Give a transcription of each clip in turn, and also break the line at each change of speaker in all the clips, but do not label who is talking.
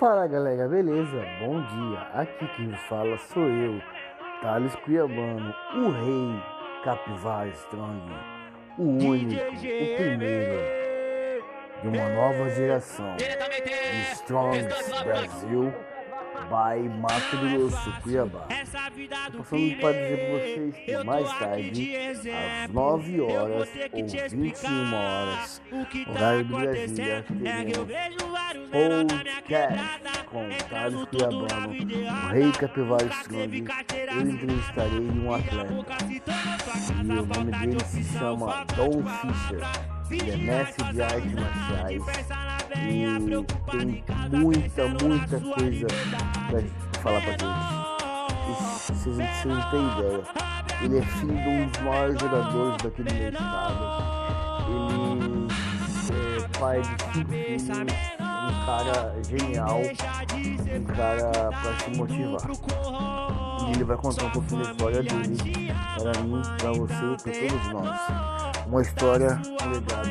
Fala galera, beleza? Bom dia. Aqui quem fala sou eu, Thales Cuiabano, o rei Capivara Strong, o único, o primeiro de uma nova geração de Strongs Brasil by Mato Grosso, Cuiabá. Estou passando para dizer para vocês que mais tarde, às 9 horas ou 21 horas, horário do Brasília, teremos podcast com Carlos Cuiabano, o Rei Capivara Strong. Eu entrevistarei um atleta e o nome dele se chama Don Fischer. Ele é mestre de artes marciais e tem muita, muita coisa pra falar pra gente. Vocês, vocês não têm ideia. Ele é filho de um dos maiores jogadores daqui do meu estado. Ele é pai de cinco filhos, um cara genial, um cara pra se motivar. E ele vai contar um pouquinho da história dele para mim, para você, para todos nós. Uma história, um legado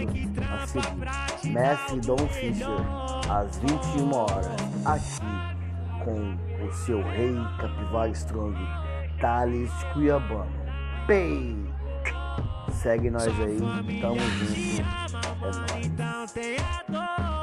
a seguir. Mestre Dom Fischer, às 21 horas, aqui com o seu rei Capivara Strong, Thales Cuiabano. Pei! Segue nós aí, tamo junto. É nóis.